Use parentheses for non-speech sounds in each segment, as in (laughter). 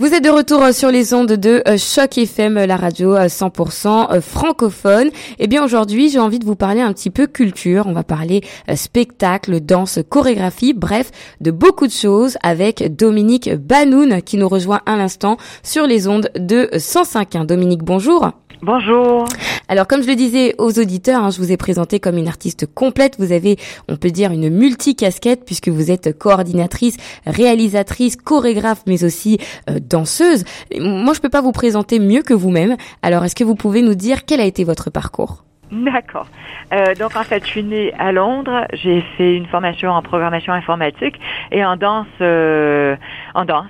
Vous êtes de retour euh, sur les ondes de euh, Choc FM, la radio 100% euh, francophone. Eh bien aujourd'hui, j'ai envie de vous parler un petit peu culture. On va parler spectacle, danse, chorégraphie, bref, de beaucoup de choses avec Dominique Banoun qui nous rejoint à l'instant sur les ondes de 105.1. Dominique, bonjour. Bonjour. Alors comme je le disais aux auditeurs, hein, je vous ai présenté comme une artiste complète. Vous avez, on peut dire, une multi-casquette puisque vous êtes coordinatrice, réalisatrice, chorégraphe, mais aussi euh, danseuse. Moi, je peux pas vous présenter mieux que vous-même. Alors est-ce que vous pouvez nous dire quel a été votre parcours? D'accord. Euh, donc en fait, je suis née à Londres. J'ai fait une formation en programmation informatique et en danse, euh, en danse.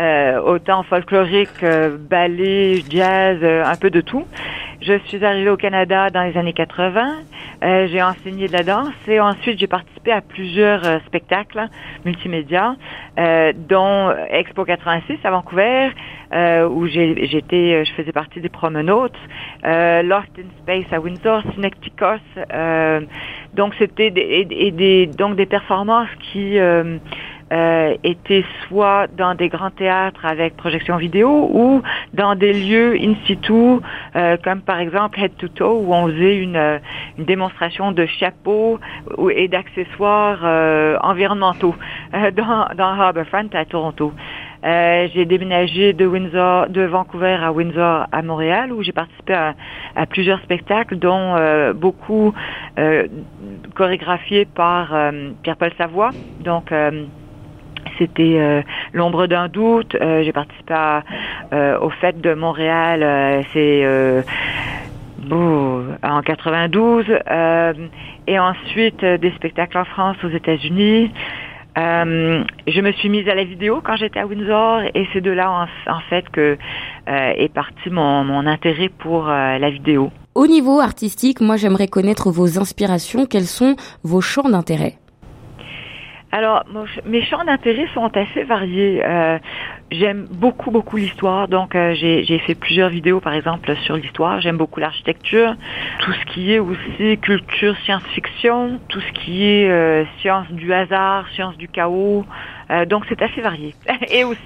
Euh, autant folklorique, euh, ballet, jazz, euh, un peu de tout. Je suis arrivée au Canada dans les années 80. j'ai enseigné de la danse et ensuite j'ai participé à plusieurs spectacles multimédia, dont Expo 86 à Vancouver, où j'étais, je faisais partie des promenotes, Lost in Space à Windsor, Synecticos. donc c'était des, des, donc des performances qui euh, était soit dans des grands théâtres avec projection vidéo ou dans des lieux in situ, euh, comme par exemple Head to Toe, où on faisait une, euh, une démonstration de chapeaux et d'accessoires euh, environnementaux dans, dans Harbourfront à Toronto. Euh, j'ai déménagé de Windsor, de Vancouver à Windsor à Montréal, où j'ai participé à, à, plusieurs spectacles, dont euh, beaucoup euh, chorégraphiés par Pierre-Paul Savoie. Donc c'était euh, l'ombre d'un doute. Euh, j'ai participé euh, au Fête de Montréal, c'est en 92. et ensuite des spectacles en France, aux États-Unis. je me suis mise à la vidéo quand j'étais à Windsor et c'est de là en, fait que est parti mon, mon intérêt pour la vidéo. Au niveau artistique, moi j'aimerais connaître vos inspirations. Quels sont vos champs d'intérêt? Alors, mes champs d'intérêt sont assez variés. Euh, J'aime beaucoup, beaucoup l'histoire. Donc, euh, j'ai fait plusieurs vidéos, par exemple, sur l'histoire. J'aime beaucoup l'architecture, tout ce qui est aussi culture, science-fiction, tout ce qui est euh, science du hasard, science du chaos. Euh, donc, c'est assez varié. (laughs) et aussi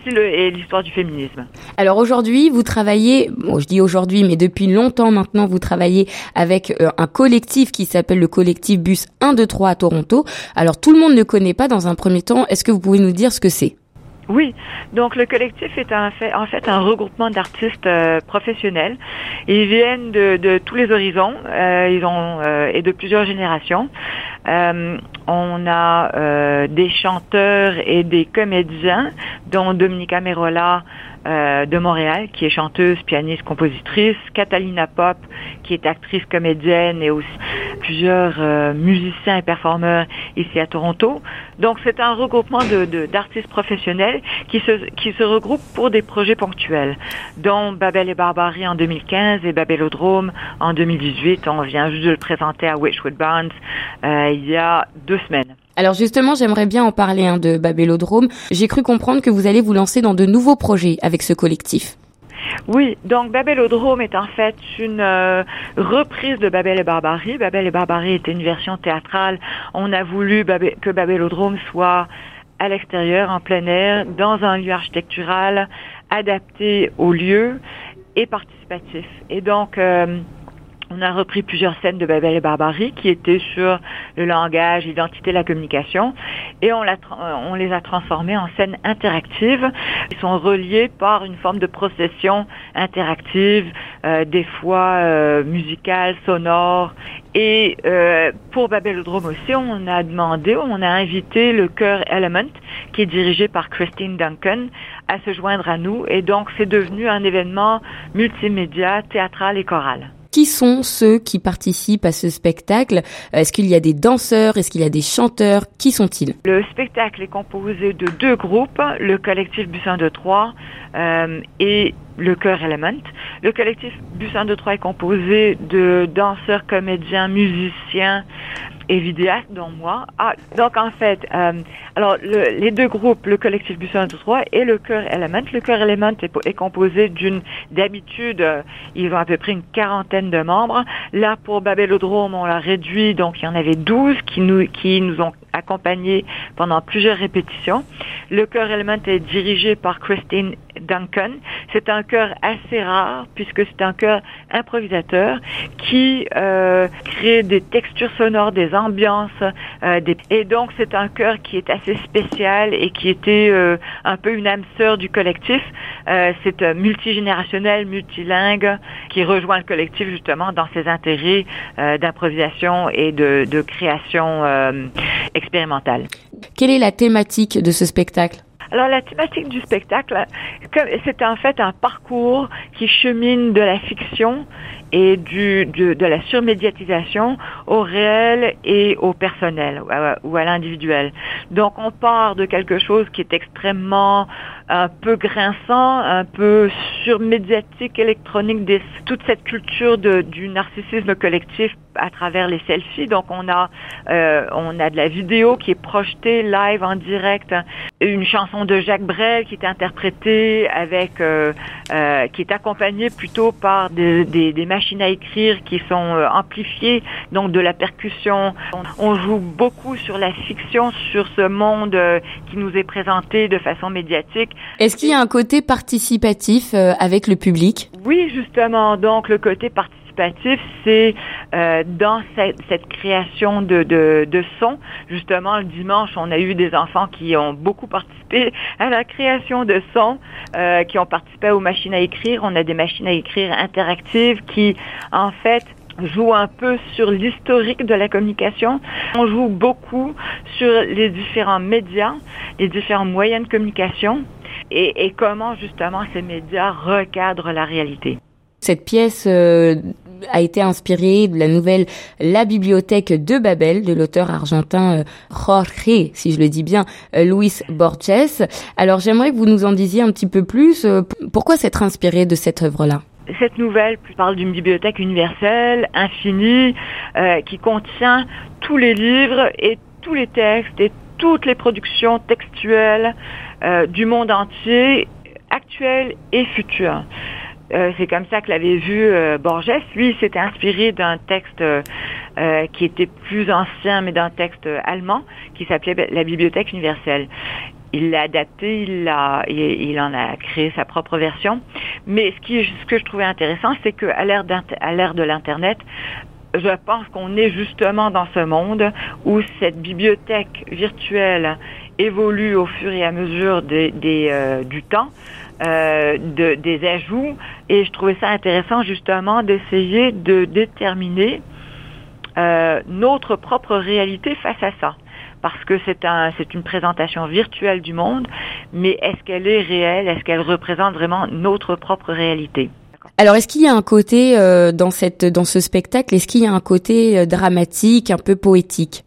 l'histoire du féminisme. Alors, aujourd'hui, vous travaillez, bon, je dis aujourd'hui, mais depuis longtemps maintenant, vous travaillez avec un collectif qui s'appelle le collectif Bus 1, 2, 3 à Toronto. Alors, tout le monde ne connaît pas dans un premier temps. Est-ce que vous pouvez nous dire ce que c'est? Oui, donc le collectif est en fait, en fait un regroupement d'artistes euh, professionnels. Ils viennent de, de tous les horizons, euh, ils ont euh, et de plusieurs générations. on a des chanteurs et des comédiens, dont Dominica Merola euh, de Montréal, qui est chanteuse, pianiste, compositrice, Catalina Pop, qui est actrice, comédienne et aussi plusieurs euh, musiciens et performeurs ici à Toronto. Donc c'est un regroupement de, d'artistes professionnels qui se, qui se regroupent pour des projets ponctuels, dont Babel et Barbarie en 2015 et Babelodrome en 2018. On vient juste de le présenter à Witchwood Barnes euh, il y a deux semaines. Alors justement, j'aimerais bien en parler hein, de Babelodrome. J'ai cru comprendre que vous allez vous lancer dans de nouveaux projets avec ce collectif. Oui, donc Babelodrome est en fait une euh, reprise de Babel et Barbarie. Babel et Barbarie était une version théâtrale. On a voulu que Babelodrome soit à l'extérieur, en plein air, dans un lieu architectural adapté au lieu et participatif. Et donc, euh, on a repris plusieurs scènes de Babel et Barbarie qui étaient sur le langage, l'identité, la communication, et on, on, les a transformées en scènes interactives. Ils sont reliés par une forme de procession interactive, euh, des fois euh, musicale, sonore. Et euh, pour Babelodrome aussi, on a demandé, on a invité le chœur Element, qui est dirigé par Christine Duncan, à se joindre à nous. Et donc, c'est devenu un événement multimédia, théâtral et choral. Qui sont ceux qui participent à ce spectacle? Est-ce qu'il y a des danseurs? Est-ce qu'il y a des chanteurs? Qui sont-ils? Le spectacle est composé de deux groupes, le collectif Bussin de Troyes euh, et le chœur Element. Le collectif Bussin de Troyes est composé de danseurs, comédiens, musiciens, et vidéaste, dont moi. Ah, donc en fait, euh, alors le, les deux groupes, le collectif Busson 3 et le Cœur Element. Le Cœur Element est, est composé d'une, d'habitude, euh, ils ont à peu près une quarantaine de membres. Là, pour Babelodrome, on l'a réduit, donc il y en avait 12 qui nous, qui nous ont accompagnés pendant plusieurs répétitions. Le Cœur Element est dirigé par Christine Duncan. C'est un chœur assez rare puisque c'est un chœur improvisateur qui euh, crée des textures sonores, des ambiances, euh, des... et donc c'est un chœur qui est assez spécial et qui était euh, un peu une âme sœur du collectif. Euh, c'est multigénérationnel, multilingue, qui rejoint le collectif justement dans ses intérêts euh, d'improvisation et de, de création euh, expérimentale. Quelle est la thématique de ce spectacle? Alors la thématique du spectacle, c'est en fait un parcours qui chemine de la fiction et du, de, de la surmédiatisation au réel et au personnel ou à l'individuel. Donc on part de quelque chose qui est extrêmement un peu grinçant, un peu surmédiatique, électronique, des, toute cette culture de, du narcissisme collectif à travers les selfies. Donc on a euh, on a de la vidéo qui est projetée live en direct, une chanson de Jacques Brel qui est interprétée avec euh, euh, qui est accompagnée plutôt par des, des, des, machines à écrire qui sont euh, amplifiées, donc de la percussion. On, joue beaucoup sur la fiction, sur ce monde euh, qui nous est présenté de façon médiatique. Est-ce qu'il y a un côté participatif euh, avec le public? Oui, justement. Donc le côté participatif c'est euh, dans cette, cette création de, de, de son. Justement, le dimanche, on a eu des enfants qui ont beaucoup participé à la création de son, euh, qui ont participé aux machines à écrire. On a des machines à écrire interactives qui, en fait, joue un peu sur l'historique de la communication. On joue beaucoup sur les différents médias, les différents moyens de communication et, et comment justement ces médias recadrent la réalité. Cette pièce euh, a été inspirée de la nouvelle La bibliothèque de Babel de l'auteur argentin euh, Jorge, si je le dis bien, euh, Luis Borges. Alors j'aimerais que vous nous en disiez un petit peu plus. Euh, pourquoi s'être inspiré de cette œuvre-là? Cette nouvelle parle d'une bibliothèque universelle, infinie, euh, qui contient tous les livres et tous les textes et toutes les productions textuelles euh, du monde entier, actuel et futur. Euh, c'est comme ça que l'avait vu euh, Borges. Lui, s'était inspiré d'un texte qui était plus ancien, mais d'un texte allemand qui s'appelait La Bibliothèque universelle. Il l'a adapté, il, l'a, il, il, en a créé sa propre version. Mais ce, qui, ce que je trouvais intéressant, c'est qu'à l'ère de l'Internet, je pense qu'on est justement dans ce monde où cette bibliothèque virtuelle évolue au fur et à mesure des, des, euh, du temps, euh, de, des ajouts, et je trouvais ça intéressant justement d'essayer de déterminer euh, notre propre réalité face à ça. Parce que c'est un, c'est une présentation virtuelle du monde, mais est-ce qu'elle est réelle? Est-ce qu'elle représente vraiment notre propre réalité? Alors, est-ce qu'il y a un côté euh, dans cette dans ce spectacle Est-ce qu'il y a un côté euh, dramatique, un peu poétique?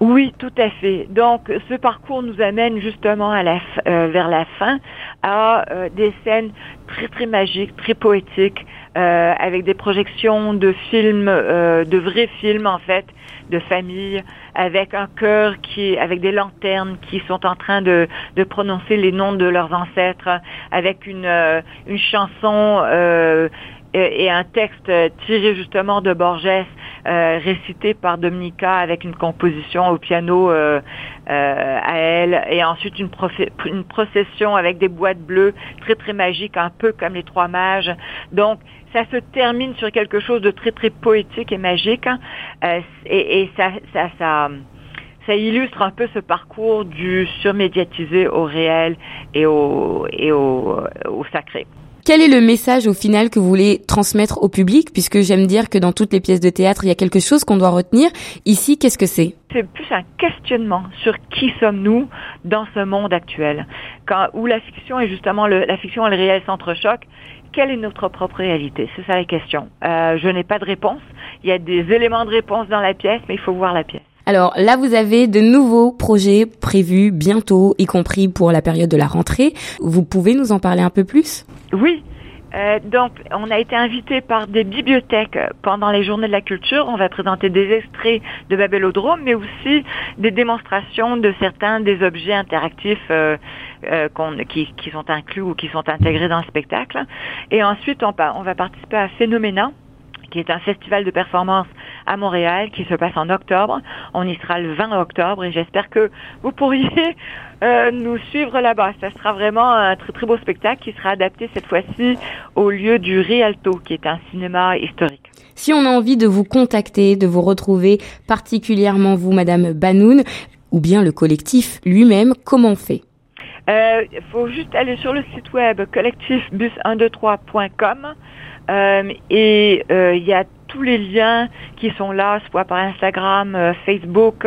Oui, tout à fait. Donc, ce parcours nous amène justement à la, euh, vers la fin à euh, des scènes très très magiques, très poétiques, euh, avec des projections de films, de vrais films en fait, de famille, avec un chœur qui, avec des lanternes qui sont en train de, de prononcer les noms de leurs ancêtres, avec une une chanson et, et un texte tiré justement de Borges euh, récité par Dominica avec une composition au piano euh, euh, à elle, et ensuite une, une, procession avec des boîtes bleues très très magiques, un peu comme les trois mages. Donc ça se termine sur quelque chose de très très poétique et magique, hein. et, et ça, ça, ça ça illustre un peu ce parcours du surmédiatisé au réel et au, et au, au sacré. Quel est le message au final que vous voulez transmettre au public? Puisque j'aime dire que dans toutes les pièces de théâtre, il y a quelque chose qu'on doit retenir. Ici, qu'est-ce que c'est? C'est plus un questionnement sur qui sommes-nous dans ce monde actuel, quand, où la fiction est justement le, la fiction et le réel s'entrechoquent. Quelle est notre propre réalité? C'est ça la question. Euh, je n'ai pas de réponse. Il y a des éléments de réponse dans la pièce, mais il faut voir la pièce. Alors là, vous avez de nouveaux projets prévus bientôt, y compris pour la période de la rentrée. Vous pouvez nous en parler un peu plus? Oui. Euh, donc, on a été invité par des bibliothèques pendant les journées de la culture. On va présenter des extraits de Babelodrome, mais aussi des démonstrations de certains des objets interactifs euh, euh, qui, qui, sont inclus ou qui sont intégrés dans le spectacle. Et ensuite, on, va participer à Phénoména, qui est un festival de performance à Montréal qui se passe en octobre. On y sera le 20 octobre et j'espère que vous pourriez euh, nous suivre là-bas. Ça sera vraiment un très très beau spectacle qui sera adapté cette fois-ci au lieu du Rialto, qui est un cinéma historique. Si on a envie de vous contacter, de vous retrouver, particulièrement vous, Madame Banoun, ou bien le collectif lui-même, comment on fait? Il euh, faut juste aller sur le site web collectifbus123.com euh, et euh, il y a tous les liens qui sont là, soit par Instagram, euh, Facebook,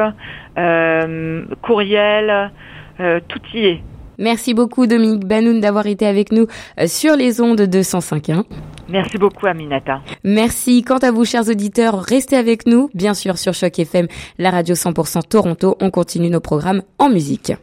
courriel, tout y est. Merci beaucoup Dominique Banoun d'avoir été avec nous sur les ondes de 105.1. Merci beaucoup Aminata. Merci. Quant à vous chers auditeurs, restez avec nous, bien sûr sur Choc FM, la radio 100% Toronto. On continue nos programmes en musique.